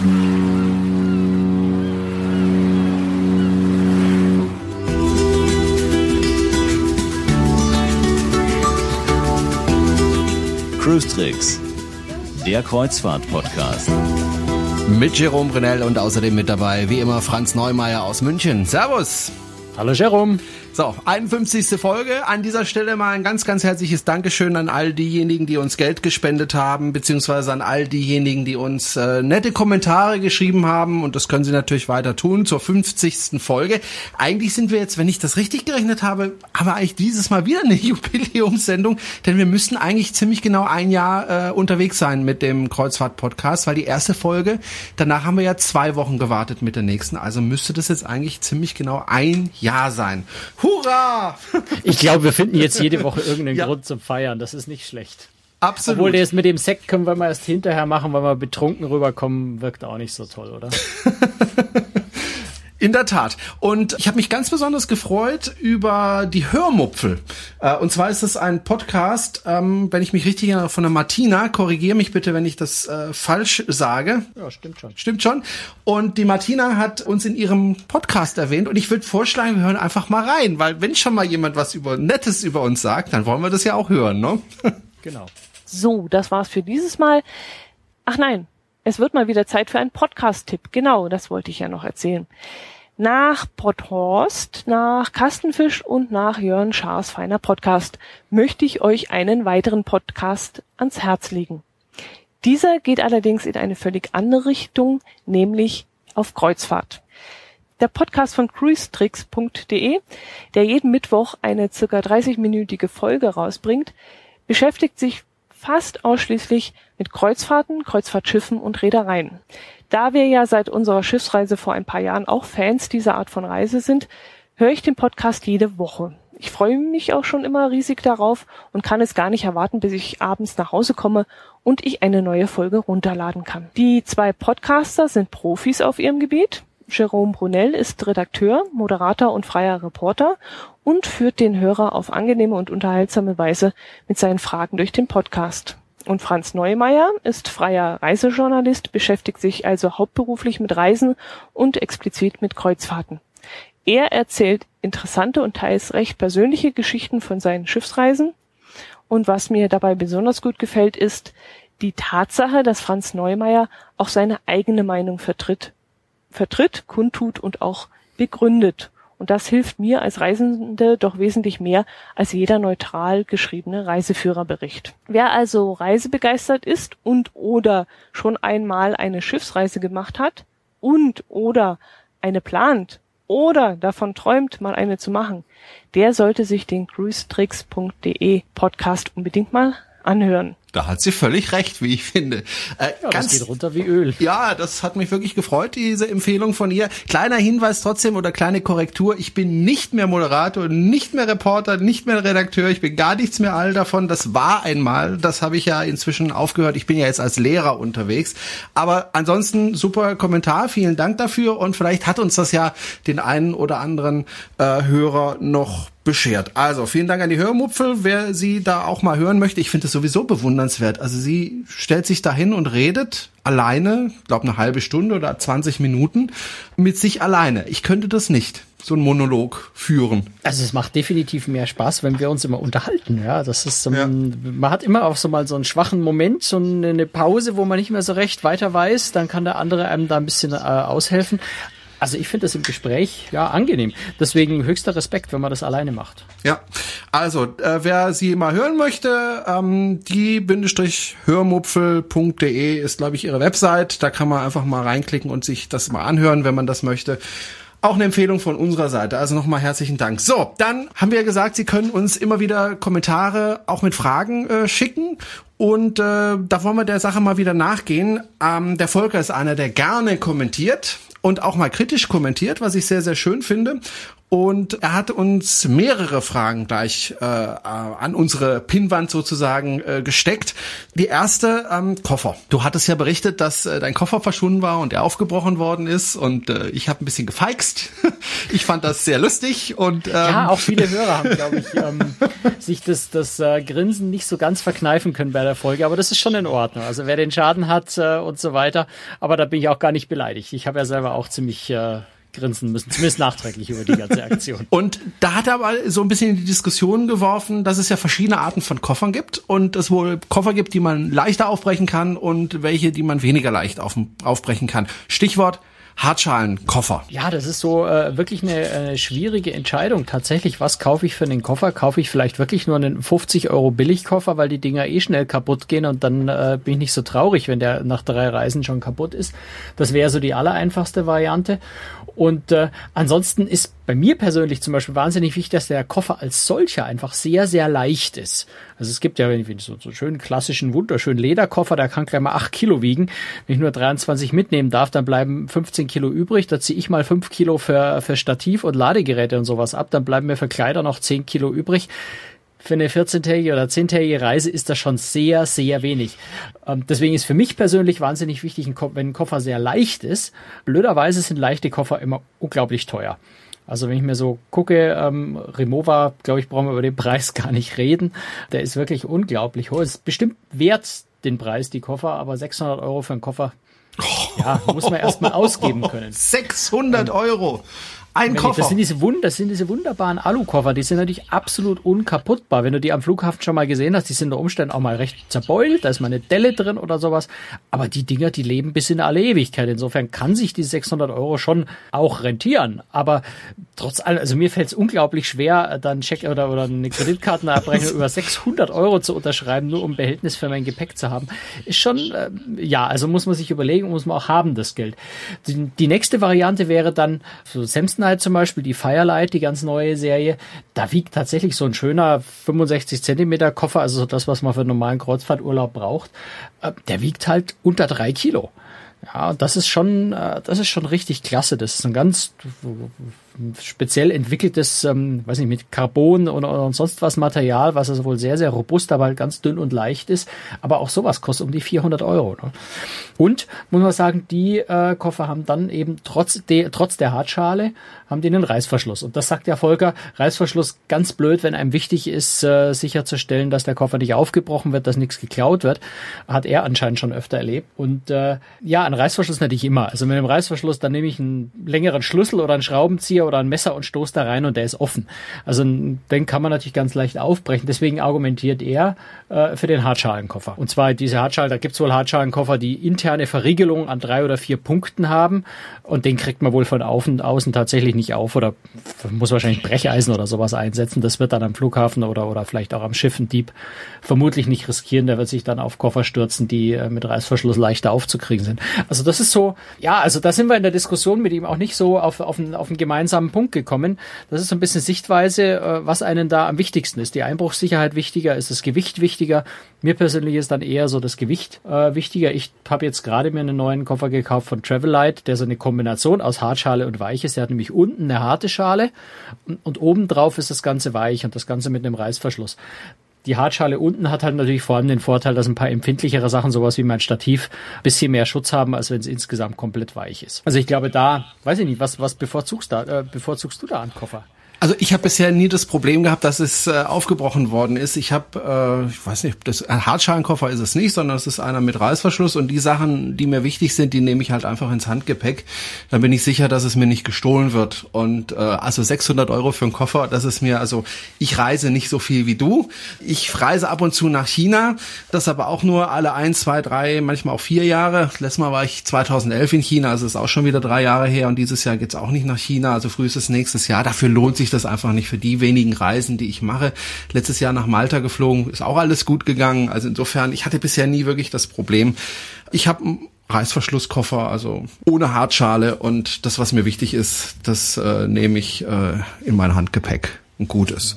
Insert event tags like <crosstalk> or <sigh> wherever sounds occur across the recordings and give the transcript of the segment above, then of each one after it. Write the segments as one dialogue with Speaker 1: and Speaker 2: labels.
Speaker 1: Cruise Tricks, der Kreuzfahrt-Podcast.
Speaker 2: Mit Jerome Brunel und außerdem mit dabei, wie immer, Franz Neumeier aus München. Servus!
Speaker 3: Hallo Jerome.
Speaker 2: So, 51. Folge. An dieser Stelle mal ein ganz, ganz herzliches Dankeschön an all diejenigen, die uns Geld gespendet haben, beziehungsweise an all diejenigen, die uns äh, nette Kommentare geschrieben haben. Und das können sie natürlich weiter tun zur 50. Folge. Eigentlich sind wir jetzt, wenn ich das richtig gerechnet habe, haben wir eigentlich dieses Mal wieder eine <laughs> Jubiläumssendung, denn wir müssten eigentlich ziemlich genau ein Jahr äh, unterwegs sein mit dem Kreuzfahrt-Podcast, weil die erste Folge, danach haben wir ja zwei Wochen gewartet mit der nächsten. Also müsste das jetzt eigentlich ziemlich genau ein Jahr sein. Hurra!
Speaker 3: Ich glaube, wir finden jetzt jede Woche irgendeinen <laughs> ja. Grund zum Feiern. Das ist nicht schlecht.
Speaker 2: Absolut.
Speaker 3: Obwohl das mit dem Sekt können wir mal erst hinterher machen, weil wir betrunken rüberkommen, wirkt auch nicht so toll, oder? <laughs>
Speaker 2: In der Tat. Und ich habe mich ganz besonders gefreut über die Hörmupfel. Äh, und zwar ist es ein Podcast, ähm, wenn ich mich richtig erinnere, von der Martina. Korrigiere mich bitte, wenn ich das äh, falsch sage.
Speaker 3: Ja, stimmt schon.
Speaker 2: Stimmt schon. Und die Martina hat uns in ihrem Podcast erwähnt. Und ich würde vorschlagen, wir hören einfach mal rein. Weil wenn schon mal jemand was über Nettes über uns sagt, dann wollen wir das ja auch hören, ne? <laughs>
Speaker 3: genau.
Speaker 4: So, das war's für dieses Mal. Ach nein, es wird mal wieder Zeit für einen Podcast-Tipp. Genau, das wollte ich ja noch erzählen. Nach Potthorst, nach Kastenfisch und nach Jörn Schaas feiner Podcast möchte ich euch einen weiteren Podcast ans Herz legen. Dieser geht allerdings in eine völlig andere Richtung, nämlich auf Kreuzfahrt. Der Podcast von cruisetricks.de, der jeden Mittwoch eine circa 30-minütige Folge rausbringt, beschäftigt sich fast ausschließlich mit Kreuzfahrten, Kreuzfahrtschiffen und Reedereien. Da wir ja seit unserer Schiffsreise vor ein paar Jahren auch Fans dieser Art von Reise sind, höre ich den Podcast jede Woche. Ich freue mich auch schon immer riesig darauf und kann es gar nicht erwarten, bis ich abends nach Hause komme und ich eine neue Folge runterladen kann. Die zwei Podcaster sind Profis auf ihrem Gebiet. Jerome Brunel ist Redakteur, Moderator und freier Reporter und führt den Hörer auf angenehme und unterhaltsame Weise mit seinen Fragen durch den Podcast. Und Franz Neumeier ist freier Reisejournalist, beschäftigt sich also hauptberuflich mit Reisen und explizit mit Kreuzfahrten. Er erzählt interessante und teils recht persönliche Geschichten von seinen Schiffsreisen. Und was mir dabei besonders gut gefällt, ist die Tatsache, dass Franz Neumeier auch seine eigene Meinung vertritt vertritt, kundtut und auch begründet. Und das hilft mir als Reisende doch wesentlich mehr als jeder neutral geschriebene Reiseführerbericht. Wer also reisebegeistert ist und oder schon einmal eine Schiffsreise gemacht hat und oder eine plant oder davon träumt, mal eine zu machen, der sollte sich den cruisetricks.de Podcast unbedingt mal anhören.
Speaker 2: Da hat sie völlig recht, wie ich finde.
Speaker 3: Äh, ja, ganz, das geht runter wie Öl.
Speaker 2: Ja, das hat mich wirklich gefreut, diese Empfehlung von ihr. Kleiner Hinweis trotzdem oder kleine Korrektur. Ich bin nicht mehr Moderator, nicht mehr Reporter, nicht mehr Redakteur. Ich bin gar nichts mehr all davon. Das war einmal. Das habe ich ja inzwischen aufgehört. Ich bin ja jetzt als Lehrer unterwegs. Aber ansonsten super Kommentar. Vielen Dank dafür. Und vielleicht hat uns das ja den einen oder anderen äh, Hörer noch beschert. Also vielen Dank an die Hörmupfel, wer sie da auch mal hören möchte. Ich finde es sowieso bewundernswert. Also sie stellt sich dahin und redet alleine, glaube eine halbe Stunde oder 20 Minuten mit sich alleine. Ich könnte das nicht so einen Monolog führen.
Speaker 3: Also es macht definitiv mehr Spaß, wenn wir uns immer unterhalten. Ja, das ist um, ja. man hat immer auch so mal so einen schwachen Moment, so eine Pause, wo man nicht mehr so recht weiter weiß. Dann kann der andere einem da ein bisschen äh, aushelfen. Also ich finde das im Gespräch ja angenehm. Deswegen höchster Respekt, wenn man das alleine macht.
Speaker 2: Ja, also äh, wer sie mal hören möchte, ähm, die-hörmupfel.de ist, glaube ich, ihre Website. Da kann man einfach mal reinklicken und sich das mal anhören, wenn man das möchte. Auch eine Empfehlung von unserer Seite. Also nochmal herzlichen Dank. So, dann haben wir ja gesagt, Sie können uns immer wieder Kommentare auch mit Fragen äh, schicken. Und äh, da wollen wir der Sache mal wieder nachgehen. Ähm, der Volker ist einer, der gerne kommentiert und auch mal kritisch kommentiert, was ich sehr, sehr schön finde. Und er hat uns mehrere Fragen gleich äh, an unsere Pinnwand sozusagen äh, gesteckt. Die erste, ähm, Koffer. Du hattest ja berichtet, dass äh, dein Koffer verschwunden war und er aufgebrochen worden ist. Und äh, ich habe ein bisschen gefeixt. <laughs> ich fand das sehr lustig. Und ähm,
Speaker 3: Ja, auch viele <laughs> Hörer haben, glaube ich, ähm, sich das, das äh, Grinsen nicht so ganz verkneifen können bei der Folge. Aber das ist schon in Ordnung. Also wer den Schaden hat äh, und so weiter. Aber da bin ich auch gar nicht beleidigt. Ich habe ja selber auch ziemlich... Äh, grinsen müssen, zumindest nachträglich über die ganze Aktion. <laughs>
Speaker 2: Und da hat er aber so ein bisschen in die Diskussion geworfen, dass es ja verschiedene Arten von Koffern gibt und es wohl Koffer gibt, die man leichter aufbrechen kann und welche, die man weniger leicht auf, aufbrechen kann. Stichwort Hartschalenkoffer.
Speaker 3: Ja, das ist so äh, wirklich eine, eine schwierige Entscheidung. Tatsächlich, was kaufe ich für einen Koffer? Kaufe ich vielleicht wirklich nur einen 50 Euro Billigkoffer, weil die Dinger eh schnell kaputt gehen und dann äh, bin ich nicht so traurig, wenn der nach drei Reisen schon kaputt ist. Das wäre so die allereinfachste Variante. Und äh, ansonsten ist bei mir persönlich zum Beispiel wahnsinnig wichtig, dass der Koffer als solcher einfach sehr, sehr leicht ist. Also es gibt ja so, so schönen klassischen, wunderschönen Lederkoffer, der kann gleich mal acht Kilo wiegen. Wenn ich nur 23 mitnehmen darf, dann bleiben 15 Kilo übrig. Da ziehe ich mal fünf Kilo für, für Stativ und Ladegeräte und sowas ab. Dann bleiben mir für Kleider noch zehn Kilo übrig für eine 14-tägige oder 10-tägige Reise ist das schon sehr, sehr wenig. Ähm, deswegen ist für mich persönlich wahnsinnig wichtig, wenn ein Koffer sehr leicht ist. Blöderweise sind leichte Koffer immer unglaublich teuer. Also wenn ich mir so gucke, ähm, Remova, glaube ich, brauchen wir über den Preis <laughs> gar nicht reden. Der ist wirklich unglaublich hoch. Es ist bestimmt wert den Preis, die Koffer, aber 600 Euro für einen Koffer, ja, muss man erstmal ausgeben <laughs> können.
Speaker 2: 600 Euro! Ein Koffer.
Speaker 3: Das sind diese, Wund das sind diese wunderbaren Alukoffer, die sind natürlich absolut unkaputtbar. Wenn du die am Flughafen schon mal gesehen hast, die sind unter Umständen auch mal recht zerbeult, da ist mal eine Delle drin oder sowas. Aber die Dinger, die leben bis in alle Ewigkeit. Insofern kann sich die 600 Euro schon auch rentieren. Aber trotz allem, also mir fällt es unglaublich schwer, dann Check oder, oder eine Kreditkartenabrechnung <laughs> über 600 Euro zu unterschreiben, nur um Behältnis für mein Gepäck zu haben. Ist schon, äh, ja, also muss man sich überlegen, muss man auch haben, das Geld. Die, die nächste Variante wäre dann so Samsung Night zum Beispiel, die Firelight, die ganz neue Serie, da wiegt tatsächlich so ein schöner 65 Zentimeter Koffer, also das, was man für einen normalen Kreuzfahrturlaub braucht, äh, der wiegt halt unter drei Kilo. Ja, das ist schon, äh, das ist schon richtig klasse. Das ist ein ganz speziell entwickeltes, ähm, weiß nicht, mit Carbon oder, oder sonst was Material, was also wohl sehr, sehr robust, aber halt ganz dünn und leicht ist. Aber auch sowas kostet um die 400 Euro. Ne? Und, muss man sagen, die äh, Koffer haben dann eben trotz, de, trotz der Hartschale, haben die einen Reißverschluss. Und das sagt ja Volker, Reißverschluss ganz blöd, wenn einem wichtig ist, äh, sicherzustellen, dass der Koffer nicht aufgebrochen wird, dass nichts geklaut wird. Hat er anscheinend schon öfter erlebt. Und äh, ja, ein Reißverschluss natürlich immer. Also mit dem Reißverschluss, dann nehme ich einen längeren Schlüssel oder einen Schraubenzieher oder ein Messer und stoßt da rein und der ist offen. Also den kann man natürlich ganz leicht aufbrechen. Deswegen argumentiert er äh, für den Hartschalenkoffer. Und zwar diese Hartschalen, da gibt's wohl Hartschalenkoffer, die interne Verriegelung an drei oder vier Punkten haben und den kriegt man wohl von außen, tatsächlich nicht auf oder muss wahrscheinlich Brecheisen oder sowas einsetzen. Das wird dann am Flughafen oder, oder vielleicht auch am Schiff ein Dieb vermutlich nicht riskieren. Der wird sich dann auf Koffer stürzen, die äh, mit Reißverschluss leichter aufzukriegen sind. Also das ist so, ja, also da sind wir in der Diskussion mit ihm auch nicht so auf, auf, auf einen gemeinsamen Punkt gekommen. Das ist so ein bisschen Sichtweise, äh, was einen da am wichtigsten ist. Die Einbruchssicherheit wichtiger, ist das Gewicht wichtiger. Mir persönlich ist dann eher so das Gewicht äh, wichtiger. Ich habe jetzt gerade mir einen neuen Koffer gekauft von Travelite, der so eine Kombination aus Hartschale und Weich ist. Der hat nämlich unten eine harte Schale und, und ist das Ganze weich und das Ganze mit einem Reißverschluss die Hartschale unten hat halt natürlich vor allem den Vorteil, dass ein paar empfindlichere Sachen, sowas wie mein Stativ, bisschen mehr Schutz haben, als wenn es insgesamt komplett weich ist. Also ich glaube da, weiß ich nicht, was, was bevorzugst, da, äh, bevorzugst du da an Koffer?
Speaker 2: Also ich habe bisher nie das Problem gehabt, dass es äh, aufgebrochen worden ist. Ich habe, äh, ich weiß nicht, das ein Hartschalenkoffer ist es nicht, sondern es ist einer mit Reißverschluss und die Sachen, die mir wichtig sind, die nehme ich halt einfach ins Handgepäck. Dann bin ich sicher, dass es mir nicht gestohlen wird. Und äh, also 600 Euro für einen Koffer, das ist mir, also ich reise nicht so viel wie du. Ich reise ab und zu nach China, das aber auch nur alle ein, zwei, drei, manchmal auch vier Jahre. Letztes Mal war ich 2011 in China, also ist auch schon wieder drei Jahre her und dieses Jahr geht's auch nicht nach China, also frühestens nächstes Jahr. Dafür lohnt sich ich das einfach nicht für die wenigen Reisen, die ich mache. Letztes Jahr nach Malta geflogen, ist auch alles gut gegangen. Also insofern, ich hatte bisher nie wirklich das Problem. Ich habe einen Reißverschlusskoffer, also ohne Hartschale und das, was mir wichtig ist, das äh, nehme ich äh, in mein Handgepäck. Ein gutes.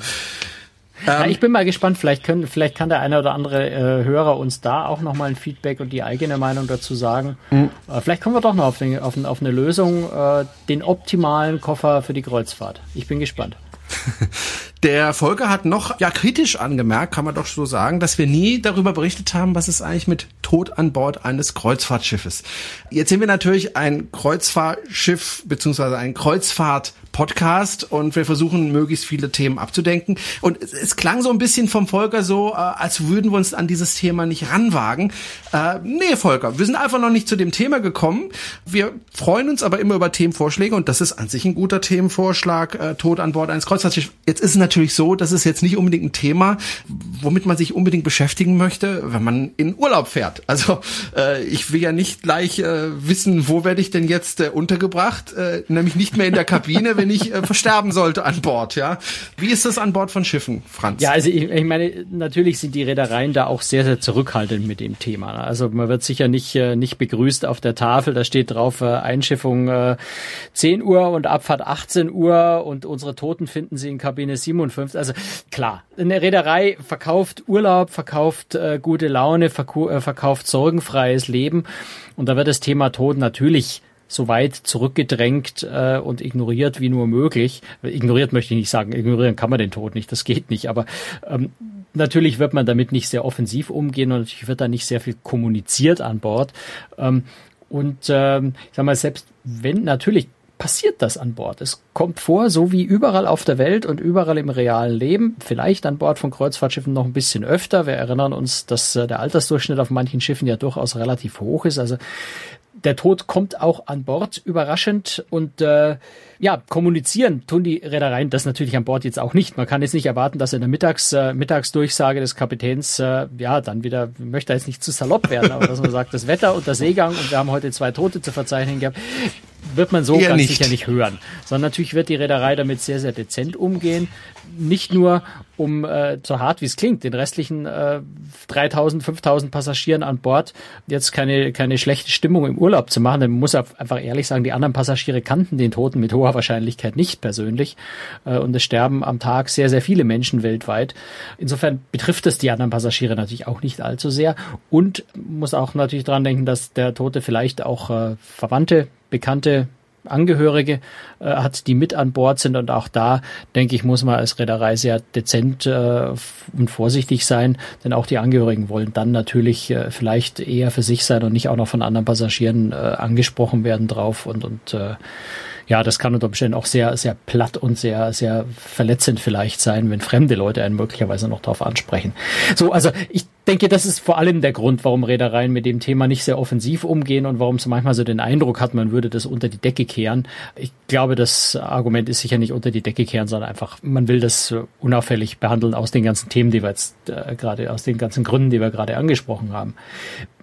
Speaker 3: Ja, ich bin mal gespannt, vielleicht können, vielleicht kann der eine oder andere äh, Hörer uns da auch nochmal ein Feedback und die eigene Meinung dazu sagen. Mhm. Äh, vielleicht kommen wir doch noch auf, den, auf, auf eine Lösung, äh, den optimalen Koffer für die Kreuzfahrt. Ich bin gespannt. <laughs>
Speaker 2: Der Volker hat noch ja kritisch angemerkt, kann man doch so sagen, dass wir nie darüber berichtet haben, was ist eigentlich mit Tod an Bord eines Kreuzfahrtschiffes. Jetzt sehen wir natürlich ein Kreuzfahrtschiff beziehungsweise ein Kreuzfahrt Podcast und wir versuchen möglichst viele Themen abzudenken. Und es, es klang so ein bisschen vom Volker so, äh, als würden wir uns an dieses Thema nicht ranwagen. Äh, nee, Volker, wir sind einfach noch nicht zu dem Thema gekommen. Wir freuen uns aber immer über Themenvorschläge und das ist an sich ein guter Themenvorschlag, äh, Tod an Bord eines Kreuzfahrtschiffs. Jetzt ist es natürlich so, das ist jetzt nicht unbedingt ein Thema, womit man sich unbedingt beschäftigen möchte, wenn man in Urlaub fährt. Also äh, ich will ja nicht gleich äh, wissen, wo werde ich denn jetzt äh, untergebracht, äh, nämlich nicht mehr in der Kabine, wenn ich äh, versterben sollte an Bord, ja. Wie ist das an Bord von Schiffen, Franz?
Speaker 3: Ja, also ich, ich meine, natürlich sind die Reedereien da auch sehr, sehr zurückhaltend mit dem Thema. Also man wird sicher nicht, äh, nicht begrüßt auf der Tafel, da steht drauf äh, Einschiffung äh, 10 Uhr und Abfahrt 18 Uhr und unsere Toten finden Sie in Kabine 57. Also klar, eine Reederei verkauft Urlaub, verkauft äh, gute Laune, äh, verkauft sorgenfreies Leben und da wird das Thema Tod natürlich so weit zurückgedrängt äh, und ignoriert wie nur möglich. Ignoriert möchte ich nicht sagen, ignorieren kann man den Tod nicht, das geht nicht, aber ähm, natürlich wird man damit nicht sehr offensiv umgehen und natürlich wird da nicht sehr viel kommuniziert an Bord. Ähm, und ähm, ich sag mal, selbst wenn natürlich passiert das an Bord. Es kommt vor, so wie überall auf der Welt und überall im realen Leben, vielleicht an Bord von Kreuzfahrtschiffen noch ein bisschen öfter. Wir erinnern uns, dass äh, der Altersdurchschnitt auf manchen Schiffen ja durchaus relativ hoch ist. Also der Tod kommt auch an Bord überraschend und äh, ja, kommunizieren tun die Reedereien das natürlich an Bord jetzt auch nicht. Man kann jetzt nicht erwarten, dass in der Mittags, äh, Mittagsdurchsage des Kapitäns, äh, ja, dann wieder, möchte jetzt nicht zu salopp werden, aber dass man sagt, das Wetter und der Seegang und wir haben heute zwei Tote zu verzeichnen gehabt, wird man so Eher ganz nicht. sicher nicht hören. Sondern natürlich wird die Reederei damit sehr, sehr dezent umgehen. Nicht nur, um äh, so hart wie es klingt, den restlichen äh, 3000, 5000 Passagieren an Bord jetzt keine, keine schlechte Stimmung im Urlaub zu machen. Denn man muss einfach ehrlich sagen, die anderen Passagiere kannten den Toten mit hoher Wahrscheinlichkeit nicht persönlich. Äh, und es sterben am Tag sehr, sehr viele Menschen weltweit. Insofern betrifft es die anderen Passagiere natürlich auch nicht allzu sehr. Und muss auch natürlich dran denken, dass der Tote vielleicht auch äh, Verwandte bekannte Angehörige äh, hat, die mit an Bord sind. Und auch da, denke ich, muss man als Reederei sehr dezent äh, und vorsichtig sein, denn auch die Angehörigen wollen dann natürlich äh, vielleicht eher für sich sein und nicht auch noch von anderen Passagieren äh, angesprochen werden drauf und, und äh, ja, das kann unter Umständen auch sehr, sehr platt und sehr, sehr verletzend vielleicht sein, wenn fremde Leute einen möglicherweise noch darauf ansprechen. So, also ich denke, das ist vor allem der Grund, warum Reedereien mit dem Thema nicht sehr offensiv umgehen und warum es manchmal so den Eindruck hat, man würde das unter die Decke kehren. Ich glaube, das Argument ist sicher nicht unter die Decke kehren, sondern einfach, man will das unauffällig behandeln aus den ganzen Themen, die wir jetzt äh, gerade, aus den ganzen Gründen, die wir gerade angesprochen haben.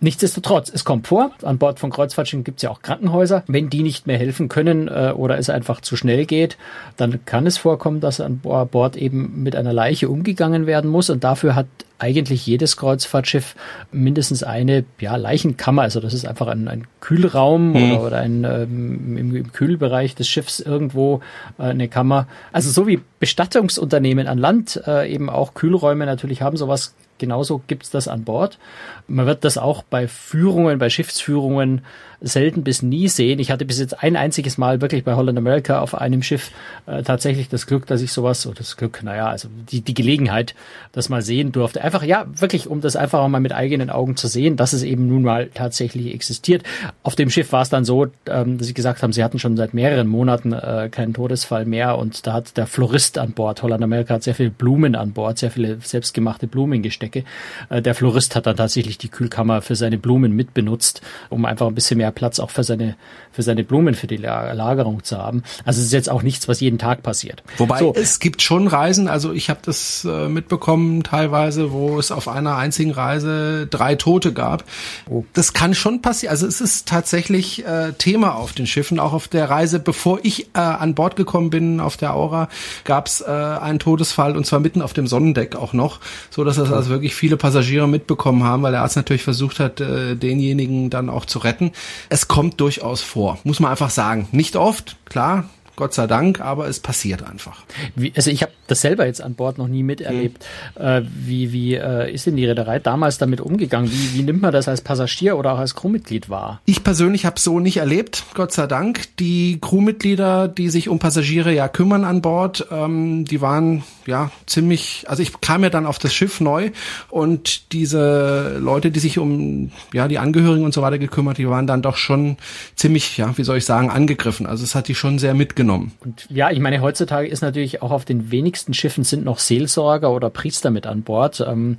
Speaker 3: Nichtsdestotrotz, es kommt vor, an Bord von Kreuzfahrtschiffen gibt es ja auch Krankenhäuser. Wenn die nicht mehr helfen können äh, oder es einfach zu schnell geht, dann kann es vorkommen, dass an Bord eben mit einer Leiche umgegangen werden muss und dafür hat eigentlich jedes Kreuzfahrtschiff mindestens eine ja, Leichenkammer. Also das ist einfach ein, ein Kühlraum mhm. oder, oder ein ähm, im, im, Kühlbereich des Schiffs irgendwo äh, eine Kammer. Also so wie Bestattungsunternehmen an Land äh, eben auch Kühlräume natürlich haben, sowas genauso gibt's das an Bord. Man wird das auch bei Führungen, bei Schiffsführungen selten bis nie sehen. Ich hatte bis jetzt ein einziges Mal wirklich bei Holland America auf einem Schiff äh, tatsächlich das Glück, dass ich sowas, oder das Glück, naja, also die, die Gelegenheit, das mal sehen durfte. Einfach, ja, wirklich, um das einfach mal mit eigenen Augen zu sehen, dass es eben nun mal tatsächlich existiert. Auf dem Schiff war es dann so, ähm, dass sie gesagt haben, sie hatten schon seit mehreren Monaten äh, keinen Todesfall mehr und da hat der Florist an Bord, Holland America hat sehr viele Blumen an Bord, sehr viele selbstgemachte Blumengestecke. Äh, der Florist hat dann tatsächlich die Kühlkammer für seine Blumen mitbenutzt, um einfach ein bisschen mehr mehr Platz auch für seine, für seine Blumen, für die Lagerung zu haben. Also es ist jetzt auch nichts, was jeden Tag passiert.
Speaker 2: Wobei so. es gibt schon Reisen, also ich habe das äh, mitbekommen teilweise, wo es auf einer einzigen Reise drei Tote gab. Oh. Das kann schon passieren. Also es ist tatsächlich äh, Thema auf den Schiffen. Auch auf der Reise, bevor ich äh, an Bord gekommen bin auf der Aura, gab es äh, einen Todesfall und zwar mitten auf dem Sonnendeck auch noch, so dass das also wirklich viele Passagiere mitbekommen haben, weil der Arzt natürlich versucht hat, äh, denjenigen dann auch zu retten. Es kommt durchaus vor, muss man einfach sagen. Nicht oft, klar, Gott sei Dank, aber es passiert einfach.
Speaker 3: Wie, also ich habe das selber jetzt an Bord noch nie miterlebt. Hm. Äh, wie wie äh, ist denn die Reederei damals damit umgegangen? Wie, wie nimmt man das als Passagier oder auch als Crewmitglied wahr?
Speaker 2: Ich persönlich habe so nicht erlebt, Gott sei Dank. Die Crewmitglieder, die sich um Passagiere ja kümmern an Bord, ähm, die waren ja ziemlich, also ich kam ja dann auf das Schiff neu und diese Leute, die sich um ja die Angehörigen und so weiter gekümmert, die waren dann doch schon ziemlich, ja, wie soll ich sagen, angegriffen. Also es hat die schon sehr mitgenommen.
Speaker 3: Und ja, ich meine, heutzutage ist natürlich auch auf den wenigsten Schiffen sind noch Seelsorger oder Priester mit an Bord. Ähm,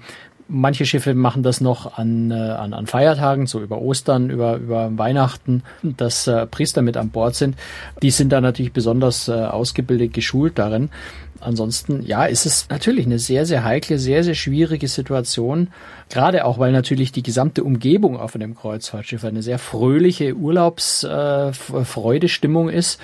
Speaker 3: Manche Schiffe machen das noch an, äh, an, an Feiertagen, so über Ostern, über, über Weihnachten, dass äh, Priester mit an Bord sind. Die sind da natürlich besonders äh, ausgebildet, geschult darin. Ansonsten, ja, ist es natürlich eine sehr, sehr heikle, sehr, sehr schwierige Situation. Gerade auch, weil natürlich die gesamte Umgebung auf einem Kreuzfahrtschiff eine sehr fröhliche Urlaubsfreudestimmung äh, ist.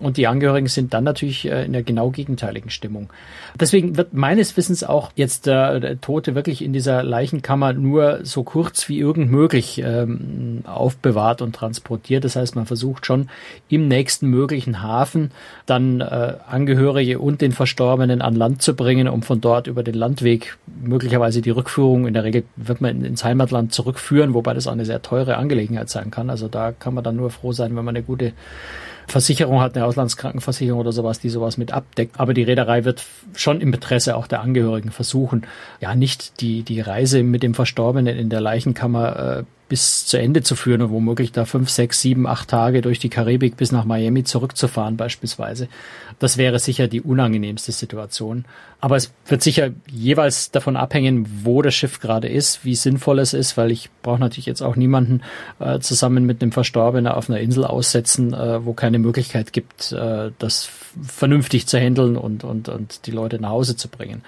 Speaker 3: Und die Angehörigen sind dann natürlich äh, in der genau gegenteiligen Stimmung. Deswegen wird meines Wissens auch jetzt äh, der Tote wirklich in dieser Leichenkammer nur so kurz wie irgend möglich ähm, aufbewahrt und transportiert. Das heißt, man versucht schon im nächsten möglichen Hafen dann äh, Angehörige und den Verstorbenen an Land zu bringen, um von dort über den Landweg möglicherweise die Rückführung, in der Regel wird man ins Heimatland zurückführen, wobei das auch eine sehr teure Angelegenheit sein kann. Also da kann man dann nur froh sein, wenn man eine gute Versicherung hat, eine Auslandskrankenversicherung oder sowas, die sowas mit abdeckt. Aber die Reederei wird schon im Interesse auch der Angehörigen versuchen, ja nicht die, die Reise mit dem Verstorbenen in der Leichenkammer äh, bis zu Ende zu führen und womöglich da fünf, sechs, sieben, acht Tage durch die Karibik bis nach Miami zurückzufahren beispielsweise. Das wäre sicher die unangenehmste Situation. Aber es wird sicher jeweils davon abhängen, wo das Schiff gerade ist, wie sinnvoll es ist, weil ich brauche natürlich jetzt auch niemanden äh, zusammen mit einem Verstorbenen auf einer Insel aussetzen, äh, wo keine Möglichkeit gibt, äh, das vernünftig zu handeln und, und, und die Leute nach Hause zu bringen.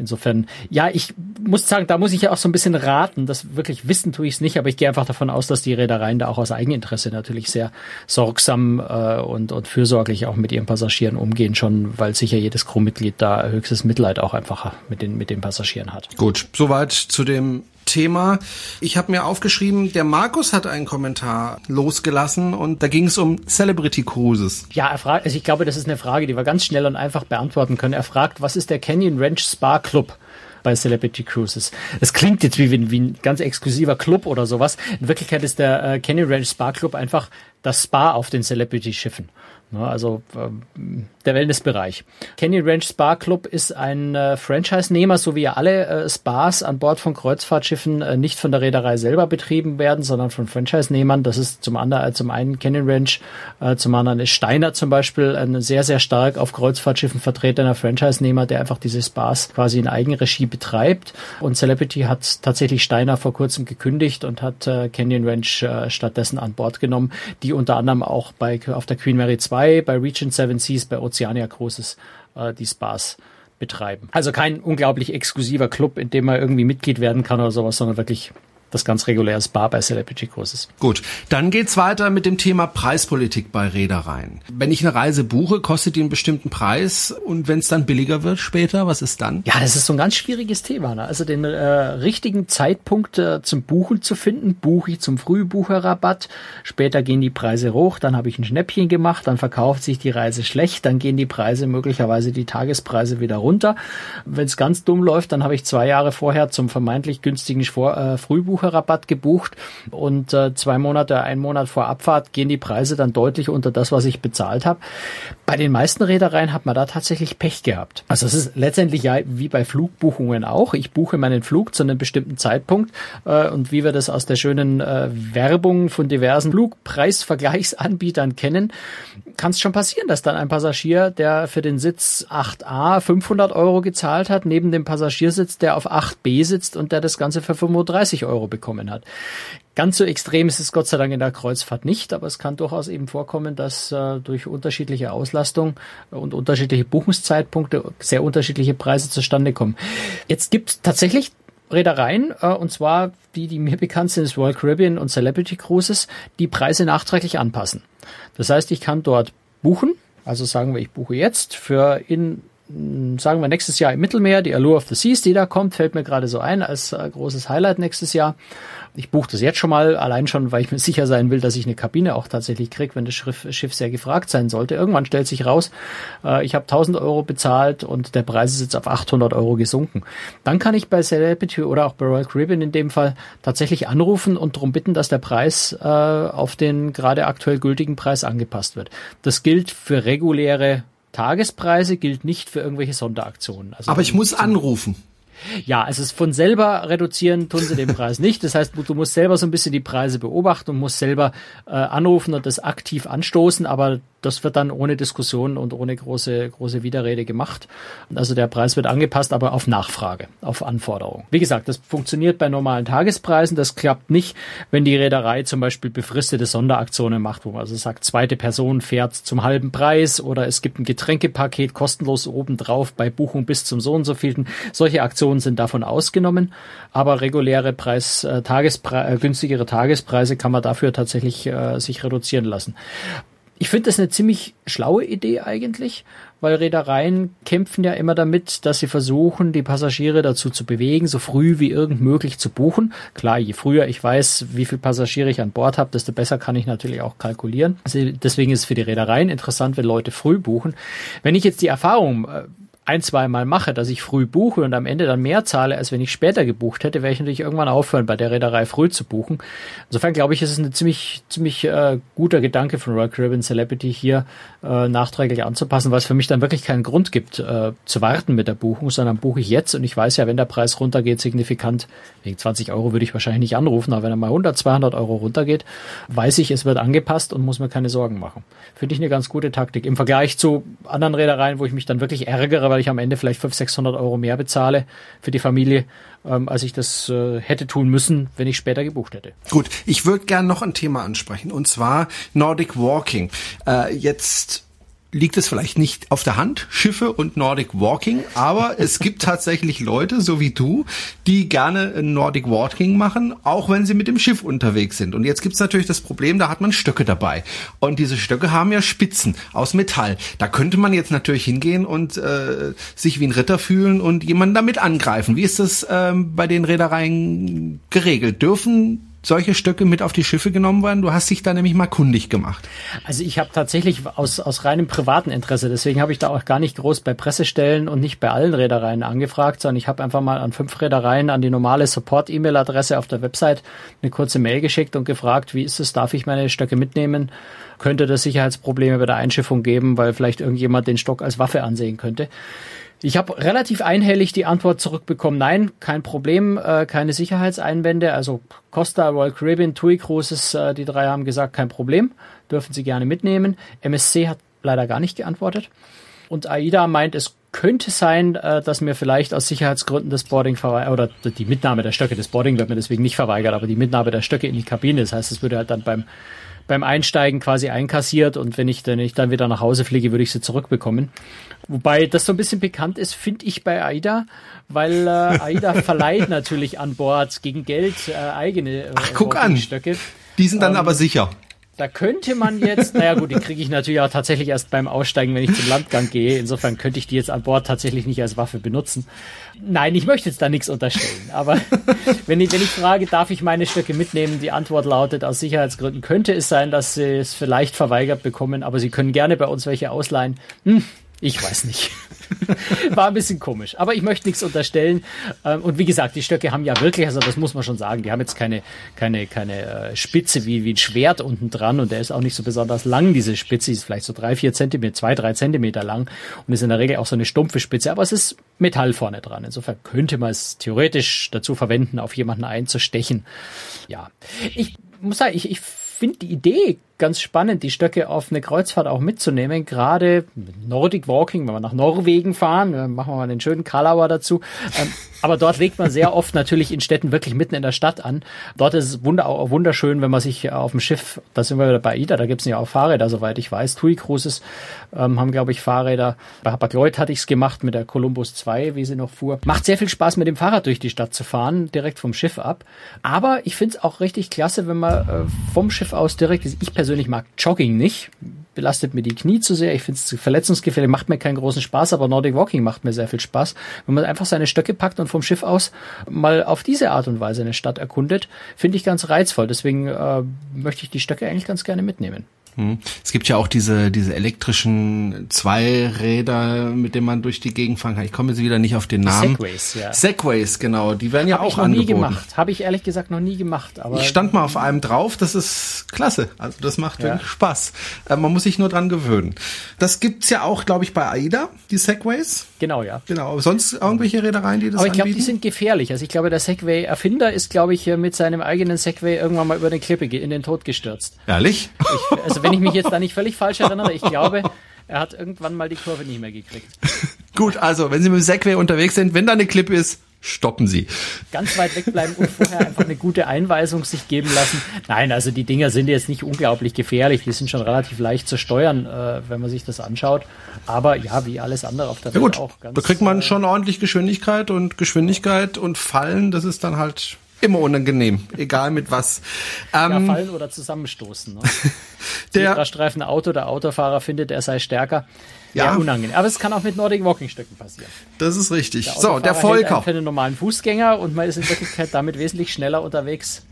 Speaker 3: Insofern, ja, ich muss sagen, da muss ich ja auch so ein bisschen raten. Das wirklich wissen tue ich es nicht, aber ich gehe einfach davon aus, dass die Reedereien da auch aus Eigeninteresse natürlich sehr sorgsam äh, und, und fürsorglich auch mit ihren Passagieren umgehen, schon weil sicher jedes Crewmitglied da höchstes Mitleid auch einfach mit den, mit den Passagieren hat.
Speaker 2: Gut, soweit zu dem Thema. Ich habe mir aufgeschrieben, der Markus hat einen Kommentar losgelassen und da ging es um Celebrity Cruises.
Speaker 3: Ja, er fragt, also ich glaube, das ist eine Frage, die wir ganz schnell und einfach beantworten können. Er fragt, was ist der Canyon Ranch Spa Club? bei Celebrity Cruises. Es klingt jetzt wie, wie, ein ganz exklusiver Club oder sowas. In Wirklichkeit ist der äh, Canyon Ranch Spa Club einfach das Spa auf den Celebrity Schiffen. Ne, also ähm, der Wellnessbereich. Canyon Ranch Spa Club ist ein äh, Franchise-Nehmer, so wie alle äh, Spas an Bord von Kreuzfahrtschiffen äh, nicht von der Reederei selber betrieben werden, sondern von Franchise-Nehmern. Das ist zum anderen, äh, zum einen Canyon Ranch, äh, zum anderen ist Steiner zum Beispiel ein sehr, sehr stark auf Kreuzfahrtschiffen vertretener Franchise-Nehmer, der einfach diese Spas quasi in Eigenregie betreibt. Und Celebrity hat tatsächlich Steiner vor kurzem gekündigt und hat äh, Canyon Ranch stattdessen an Bord genommen, die unter anderem auch bei auf der Queen Mary 2 bei, Regent Seven Seas, bei Oceania Großes äh, die Spas betreiben. Also kein unglaublich exklusiver Club, in dem man irgendwie Mitglied werden kann oder sowas, sondern wirklich das ganz reguläre Spa bei Celebrity Cruises.
Speaker 2: Gut, dann geht's weiter mit dem Thema Preispolitik bei Reedereien. Wenn ich eine Reise buche, kostet die einen bestimmten Preis und wenn es dann billiger wird später, was ist dann?
Speaker 3: Ja, das ist so ein ganz schwieriges Thema. Ne? Also den äh, richtigen Zeitpunkt äh, zum Buchen zu finden, buche ich zum Frühbucherrabatt, später gehen die Preise hoch, dann habe ich ein Schnäppchen gemacht, dann verkauft sich die Reise schlecht, dann gehen die Preise möglicherweise die Tagespreise wieder runter. Wenn es ganz dumm läuft, dann habe ich zwei Jahre vorher zum vermeintlich günstigen Vor äh, Frühbucher Besucherrabatt gebucht und äh, zwei Monate, ein Monat vor Abfahrt gehen die Preise dann deutlich unter das, was ich bezahlt habe. Bei den meisten Reedereien hat man da tatsächlich Pech gehabt. Also es ist letztendlich ja wie bei Flugbuchungen auch. Ich buche meinen Flug zu einem bestimmten Zeitpunkt äh, und wie wir das aus der schönen äh, Werbung von diversen Flugpreisvergleichsanbietern kennen, kann es schon passieren, dass dann ein Passagier, der für den Sitz 8a 500 Euro gezahlt hat, neben dem Passagiersitz, der auf 8b sitzt und der das Ganze für 35 Euro bekommen hat. Ganz so extrem ist es Gott sei Dank in der Kreuzfahrt nicht, aber es kann durchaus eben vorkommen, dass äh, durch unterschiedliche Auslastung und unterschiedliche Buchungszeitpunkte sehr unterschiedliche Preise zustande kommen. Jetzt gibt es tatsächlich Reedereien, äh, und zwar die, die mir <laughs> bekannt sind, ist Royal Caribbean und Celebrity Cruises, die Preise nachträglich anpassen. Das heißt, ich kann dort buchen, also sagen wir, ich buche jetzt für in sagen wir nächstes Jahr im Mittelmeer, die Allure of the Seas, die da kommt, fällt mir gerade so ein als äh, großes Highlight nächstes Jahr. Ich buche das jetzt schon mal, allein schon, weil ich mir <laughs> sicher sein will, dass ich eine Kabine auch tatsächlich kriege, wenn das Schiff, Schiff sehr gefragt sein sollte. Irgendwann stellt sich raus, äh, ich habe 1000 Euro bezahlt und der Preis ist jetzt auf 800 Euro gesunken. Dann kann ich bei Celebrity oder auch bei Royal Caribbean in dem Fall tatsächlich anrufen und darum bitten, dass der Preis äh, auf den gerade aktuell gültigen Preis angepasst wird. Das gilt für reguläre Tagespreise gilt nicht für irgendwelche Sonderaktionen.
Speaker 2: Also Aber ich muss anrufen.
Speaker 3: Ja, es ist von selber reduzieren tun sie den Preis nicht. Das heißt, du musst selber so ein bisschen die Preise beobachten und musst selber äh, anrufen und das aktiv anstoßen, aber das wird dann ohne Diskussion und ohne große, große Widerrede gemacht. Also der Preis wird angepasst, aber auf Nachfrage, auf Anforderung. Wie gesagt, das funktioniert bei normalen Tagespreisen. Das klappt nicht, wenn die Reederei zum Beispiel befristete Sonderaktionen macht, wo man also sagt, zweite Person fährt zum halben Preis oder es gibt ein Getränkepaket kostenlos obendrauf bei Buchung bis zum so und so vielten. Solche Aktionen sind davon ausgenommen, aber reguläre Preis, äh, Tagespre äh, günstigere Tagespreise kann man dafür tatsächlich äh, sich reduzieren lassen. Ich finde das eine ziemlich schlaue Idee eigentlich, weil Reedereien kämpfen ja immer damit, dass sie versuchen, die Passagiere dazu zu bewegen, so früh wie irgend möglich zu buchen. Klar, je früher ich weiß, wie viel Passagiere ich an Bord habe, desto besser kann ich natürlich auch kalkulieren. Also deswegen ist es für die Reedereien interessant, wenn Leute früh buchen. Wenn ich jetzt die Erfahrung äh, ein, zwei Mal mache, dass ich früh buche und am Ende dann mehr zahle, als wenn ich später gebucht hätte, werde ich natürlich irgendwann aufhören, bei der Reederei früh zu buchen. Insofern glaube ich, ist es ein ziemlich, ziemlich äh, guter Gedanke von Royal Caribbean Celebrity hier äh, nachträglich anzupassen, weil es für mich dann wirklich keinen Grund gibt, äh, zu warten mit der Buchung, sondern buche ich jetzt und ich weiß ja, wenn der Preis runtergeht, signifikant, wegen 20 Euro würde ich wahrscheinlich nicht anrufen, aber wenn er mal 100, 200 Euro runtergeht, weiß ich, es wird angepasst und muss mir keine Sorgen machen. Finde ich eine ganz gute Taktik. Im Vergleich zu anderen Reedereien, wo ich mich dann wirklich ärgere, weil ich am Ende vielleicht 500, 600 Euro mehr bezahle für die Familie, ähm, als ich das äh, hätte tun müssen, wenn ich später gebucht hätte.
Speaker 2: Gut, ich würde gern noch ein Thema ansprechen und zwar Nordic Walking. Äh, jetzt liegt es vielleicht nicht auf der Hand, Schiffe und Nordic Walking, aber es gibt <laughs> tatsächlich Leute, so wie du, die gerne Nordic Walking machen, auch wenn sie mit dem Schiff unterwegs sind. Und jetzt gibt's natürlich das Problem, da hat man Stöcke dabei. Und diese Stöcke haben ja Spitzen aus Metall. Da könnte man jetzt natürlich hingehen und äh, sich wie ein Ritter fühlen und jemanden damit angreifen. Wie ist das ähm, bei den Reedereien geregelt? Dürfen solche Stöcke mit auf die Schiffe genommen werden? Du hast dich da nämlich mal kundig gemacht.
Speaker 3: Also ich habe tatsächlich aus, aus reinem privaten Interesse, deswegen habe ich da auch gar nicht groß bei Pressestellen und nicht bei allen Reedereien angefragt, sondern ich habe einfach mal an fünf Reedereien an die normale Support-E-Mail-Adresse auf der Website eine kurze Mail geschickt und gefragt, wie ist es, darf ich meine Stöcke mitnehmen? Könnte das Sicherheitsprobleme bei der Einschiffung geben, weil vielleicht irgendjemand den Stock als Waffe ansehen könnte? Ich habe relativ einhellig die Antwort zurückbekommen, nein, kein Problem, äh, keine Sicherheitseinwände. Also Costa, Royal Caribbean, TUI Cruises, äh, die drei haben gesagt, kein Problem, dürfen Sie gerne mitnehmen. MSC hat leider gar nicht geantwortet. Und AIDA meint, es könnte sein, äh, dass mir vielleicht aus Sicherheitsgründen das Boarding verweigert, oder die Mitnahme der Stöcke, das Boarding wird mir deswegen nicht verweigert, aber die Mitnahme der Stöcke in die Kabine, das heißt, es würde halt dann beim beim Einsteigen quasi einkassiert und wenn ich, wenn ich dann wieder nach Hause fliege, würde ich sie zurückbekommen. Wobei das so ein bisschen bekannt ist, finde ich bei AIDA, weil äh, AIDA <laughs> verleiht natürlich an Bord gegen Geld äh, eigene äh,
Speaker 2: Ach, guck an.
Speaker 3: Stöcke.
Speaker 2: Die sind dann ähm, aber sicher.
Speaker 3: Da könnte man jetzt, naja gut, die kriege ich natürlich auch tatsächlich erst beim Aussteigen, wenn ich zum Landgang gehe. Insofern könnte ich die jetzt an Bord tatsächlich nicht als Waffe benutzen. Nein, ich möchte jetzt da nichts unterstellen. Aber <laughs> wenn ich, wenn ich frage, darf ich meine Stöcke mitnehmen, die Antwort lautet, aus Sicherheitsgründen könnte es sein, dass sie es vielleicht verweigert bekommen, aber sie können gerne bei uns welche ausleihen. Hm, ich weiß nicht. <laughs> War ein bisschen komisch. Aber ich möchte nichts unterstellen. Ähm, und wie gesagt, die Stöcke haben ja wirklich, also das muss man schon sagen, die haben jetzt keine, keine, keine äh, Spitze wie, wie ein Schwert unten dran und der ist auch nicht so besonders lang, diese Spitze. Die ist vielleicht so drei, vier Zentimeter, zwei, drei Zentimeter lang und ist in der Regel auch so eine stumpfe Spitze, aber es ist Metall vorne dran. Insofern könnte man es theoretisch dazu verwenden, auf jemanden einzustechen. Ja. Ich muss sagen, ich, ich finde die Idee ganz spannend, die Stöcke auf eine Kreuzfahrt auch mitzunehmen. Gerade Nordic Walking, wenn wir nach Norwegen fahren, dann machen wir mal den schönen Kalauer dazu. Ähm, aber dort legt man sehr oft natürlich in Städten wirklich mitten in der Stadt an. Dort ist es wunderschön, wenn man sich auf dem Schiff, da sind wir wieder bei Ida, da gibt es ja auch Fahrräder, soweit ich weiß. TUI Cruises ähm, haben, glaube ich, Fahrräder. Bei Hapag-Lloyd hatte ich es gemacht mit der Columbus 2, wie sie noch fuhr. Macht sehr viel Spaß, mit dem Fahrrad durch die Stadt zu fahren, direkt vom Schiff ab. Aber ich finde es auch richtig klasse, wenn man äh, vom Schiff aus direkt, ich persönlich mag Jogging nicht belastet mir die Knie zu sehr, ich finde es verletzungsgefährlich, macht mir keinen großen Spaß, aber Nordic Walking macht mir sehr viel Spaß. Wenn man einfach seine Stöcke packt und vom Schiff aus mal auf diese Art und Weise eine Stadt erkundet, finde ich ganz reizvoll. Deswegen äh, möchte ich die Stöcke eigentlich ganz gerne mitnehmen.
Speaker 2: Hm. Es gibt ja auch diese, diese elektrischen Zweiräder, mit denen man durch die Gegend fahren kann. Ich komme jetzt wieder nicht auf den Namen.
Speaker 3: Segways, ja.
Speaker 2: Segways, genau. Die werden ja
Speaker 3: Hab
Speaker 2: auch
Speaker 3: ich noch
Speaker 2: angeboten.
Speaker 3: nie gemacht. Habe ich ehrlich gesagt noch nie gemacht. Aber
Speaker 2: Ich stand mal auf einem drauf, das ist klasse. Also das macht
Speaker 3: Ja.
Speaker 2: wirklich Spaß. Äh, man muss sich nur dran gewöhnen. Das gibt's ja auch, glaube ich, bei AIDA, die Segways.
Speaker 3: genau, ja.
Speaker 2: Genau. Sonst irgendwelche Reedereien, die das
Speaker 3: Aber ich glaube, die sind gefährlich. Also ich glaube, der Segway-Erfinder ist, glaube ich, mit seinem eigenen Segway irgendwann mal über eine Klippe in den Tod gestürzt.
Speaker 2: Ehrlich?
Speaker 3: Ich, also wenn ich mich jetzt da nicht völlig falsch erinnere, ich glaube, er hat irgendwann mal die Kurve nicht mehr gekriegt. <laughs>
Speaker 2: Gut, also, wenn Sie mit dem Segway unterwegs sind, wenn da eine Klippe ist, stoppen Sie.
Speaker 3: Ganz weit wegbleiben und vorher einfach eine gute Einweisung sich geben lassen. Nein, also die Dinger sind jetzt nicht unglaublich gefährlich. Die sind schon relativ leicht zu steuern, äh, wenn man sich das anschaut. Aber ja, wie alles andere auf der
Speaker 2: Ja
Speaker 3: Welt
Speaker 2: gut,
Speaker 3: auch ganz.
Speaker 2: da kriegt man
Speaker 3: äh,
Speaker 2: schon ordentlich Geschwindigkeit und Geschwindigkeit und Fallen, das ist dann halt immer unangenehm, egal mit was.
Speaker 3: ja,
Speaker 2: Ähm,
Speaker 3: fallen oder zusammenstoßen. Ne? <laughs>
Speaker 2: der,
Speaker 3: Zebrastreifen Auto, der Autofahrer findet, er sei stärker.
Speaker 2: Ja.
Speaker 3: Ja, unangenehm. Aber es kann auch mit Nordic Walking Stöcken passieren.
Speaker 2: das ist richtig.
Speaker 3: Der
Speaker 2: so, der
Speaker 3: hält
Speaker 2: Volker.
Speaker 3: für einen normalen Fußgänger und man ist in Wirklichkeit damit wesentlich schneller unterwegs.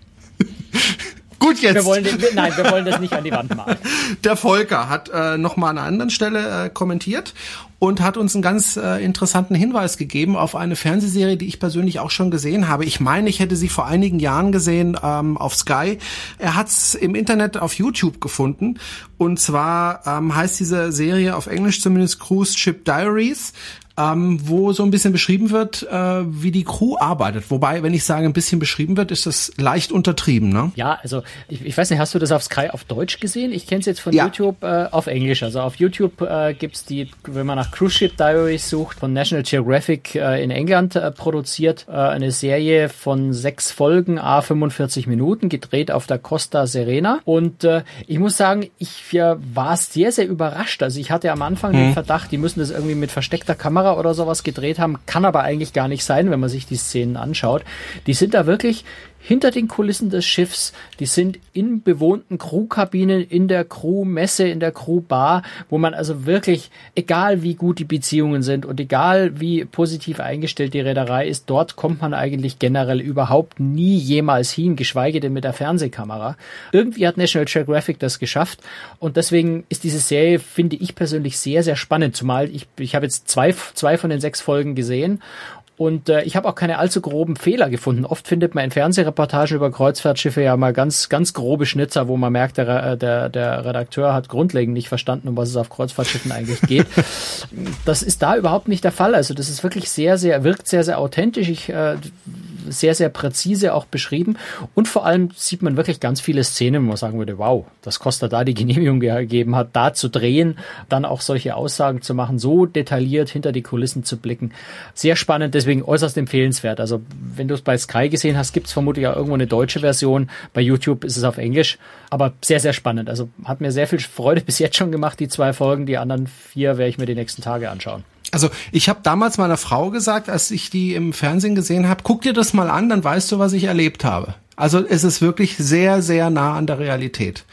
Speaker 2: Gut jetzt.
Speaker 3: Wir wollen den, wir, nein, wir wollen das nicht an die Wand malen. <laughs>
Speaker 2: Der Volker hat äh, noch mal an einer anderen Stelle äh, kommentiert und hat uns einen ganz äh, interessanten Hinweis gegeben auf eine Fernsehserie, die ich persönlich auch schon gesehen habe. Ich meine, ich hätte sie vor einigen Jahren gesehen ähm, auf Sky. Er hat es im Internet auf YouTube gefunden und zwar ähm, heißt diese Serie auf Englisch zumindest Cruise Ship Diaries. Ähm, wo so ein bisschen beschrieben wird, äh, wie die Crew arbeitet. Wobei, wenn ich sage, ein bisschen beschrieben wird, ist das leicht untertrieben, ne?
Speaker 3: Ja, also ich, ich weiß nicht, hast du das auf Sky auf Deutsch gesehen? Ich kenne es jetzt von
Speaker 2: Ja.
Speaker 3: YouTube äh, auf Englisch. Also auf YouTube äh, gibt's die, wenn man nach Cruise Ship Diaries sucht, von National Geographic äh, in England äh, produziert, äh, eine Serie von sechs Folgen, a 45 Minuten, gedreht auf der Costa Serena. Und äh, ich muss sagen, ich äh, war sehr, sehr überrascht. Also ich hatte am Anfang den Verdacht, die müssen das irgendwie mit versteckter Kamera oder sowas gedreht haben. Kann aber eigentlich gar nicht sein, wenn man sich die Szenen anschaut. Die sind da wirklich hinter den Kulissen des Schiffs, die sind in bewohnten Crewkabinen, in der Crewmesse, in der Crewbar, wo man also wirklich, egal wie gut die Beziehungen sind und egal wie positiv eingestellt die Reederei ist, dort kommt man eigentlich generell überhaupt nie jemals hin, geschweige denn mit der Fernsehkamera. Irgendwie hat National Geographic das geschafft und deswegen ist diese Serie, finde ich persönlich sehr, sehr spannend, zumal ich, ich habe jetzt zwei, zwei von den sechs Folgen gesehen und äh, ich habe auch keine allzu groben Fehler gefunden. Oft findet man in Fernsehreportagen über Kreuzfahrtschiffe ja mal ganz, ganz grobe Schnitzer, wo man merkt, der, Re- der, der Redakteur hat grundlegend nicht verstanden, um was es auf Kreuzfahrtschiffen eigentlich geht. <laughs> Das ist da überhaupt nicht der Fall. Also das ist wirklich sehr, sehr, wirkt sehr, sehr authentisch. Ich, äh, sehr, sehr präzise auch beschrieben. Und vor allem sieht man wirklich ganz viele Szenen, wo man sagen würde, wow, dass Costa da die Genehmigung gegeben hat, da zu drehen, dann auch solche Aussagen zu machen, so detailliert hinter die Kulissen zu blicken. Sehr spannend, deswegen äußerst empfehlenswert. Also wenn du es bei Sky gesehen hast, gibt es vermutlich auch irgendwo eine deutsche Version. Bei YouTube ist es auf Englisch, aber sehr, sehr spannend. Also hat mir sehr viel Freude <laughs> bis jetzt schon gemacht, die zwei Folgen. Die anderen vier werde ich mir die nächsten Tage anschauen.
Speaker 2: Also ich habe damals meiner Frau gesagt, als ich die im Fernsehen gesehen habe, guck dir das mal an, dann weißt du, was ich erlebt habe. Also es ist wirklich sehr, sehr nah an der Realität.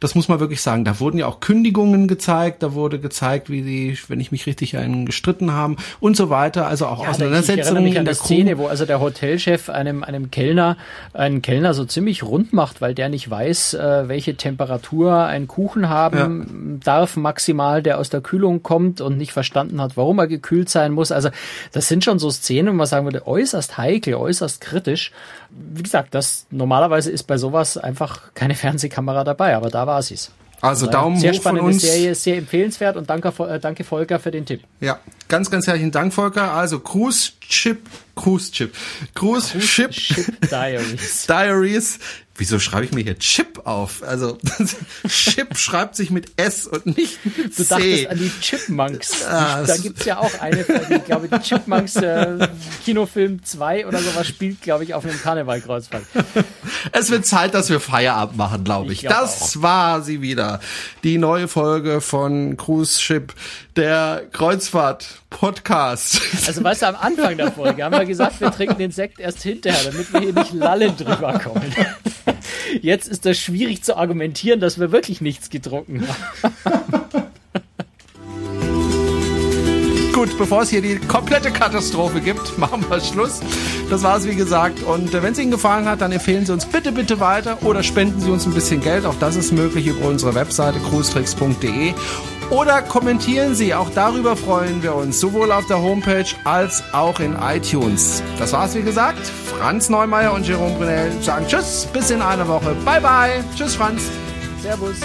Speaker 2: Das muss man wirklich sagen. Da wurden ja auch Kündigungen gezeigt, da wurde gezeigt, wie sie, wenn ich mich richtig erinnere, gestritten haben und so weiter. Also auch
Speaker 3: Ja, ich
Speaker 2: Auseinandersetzungen
Speaker 3: erinnere mich
Speaker 2: in
Speaker 3: an
Speaker 2: der.
Speaker 3: Szene, wo also der Hotelchef einem, einem Kellner, einen Kellner so ziemlich rund macht, weil der nicht weiß, äh, welche Temperatur ein Kuchen haben darf maximal, der aus der Kühlung kommt und nicht verstanden hat, warum er gekühlt sein muss. Also das sind schon so Szenen, wo man sagen würde, äußerst heikel, äußerst kritisch. Wie gesagt, das normalerweise ist bei sowas einfach keine Fernsehkamera dabei, aber da war sie's.
Speaker 2: Also Daumen
Speaker 3: sehr
Speaker 2: hoch von
Speaker 3: spannende
Speaker 2: uns.
Speaker 3: Serie, sehr empfehlenswert und danke, äh, danke Volker für den Tipp.
Speaker 2: Ja, ganz, ganz herzlichen Dank, Volker. Also Cruise Chip, Cruise Chip, Cruise Ship
Speaker 3: Ship Diaries. <laughs>
Speaker 2: Diaries. Wieso schreibe ich mir hier Chip auf? Also <laughs> Chip schreibt sich mit S und nicht mit
Speaker 3: Du
Speaker 2: C.
Speaker 3: dachtest an die Chipmunks.
Speaker 2: Ah,
Speaker 3: da gibt's ja auch eine, die, ich glaube, die Chipmunks äh, Kinofilm 2 oder sowas spielt, glaube ich, auf einem Karnevalkreuzfahrt.
Speaker 2: Es wird Zeit, dass wir Feierabend machen, glaube ich.
Speaker 3: Ich glaub
Speaker 2: das war sie wieder. Die neue Folge von Cruise Ship, der Kreuzfahrt-Podcast.
Speaker 3: Also weißt du, am Anfang der Folge haben wir gesagt, wir trinken den Sekt erst hinterher, damit wir hier nicht lallend drüber kommen. Jetzt ist das schwierig zu argumentieren, dass wir wirklich nichts getrunken haben.
Speaker 2: Gut, bevor es hier die komplette Katastrophe gibt, <laughs> machen wir Schluss. Das war's wie gesagt. Und äh, wenn es Ihnen gefallen hat, dann empfehlen Sie uns bitte, bitte weiter oder spenden Sie uns ein bisschen Geld. Auch das ist möglich über unsere Webseite cruestricks.de. Oder kommentieren Sie, auch darüber freuen wir uns, sowohl auf der Homepage als auch in iTunes. Das war's wie gesagt. Franz Neumeier und Jerome Brunel sagen Tschüss, bis in einer Woche. Bye bye. Tschüss, Franz.
Speaker 3: Servus.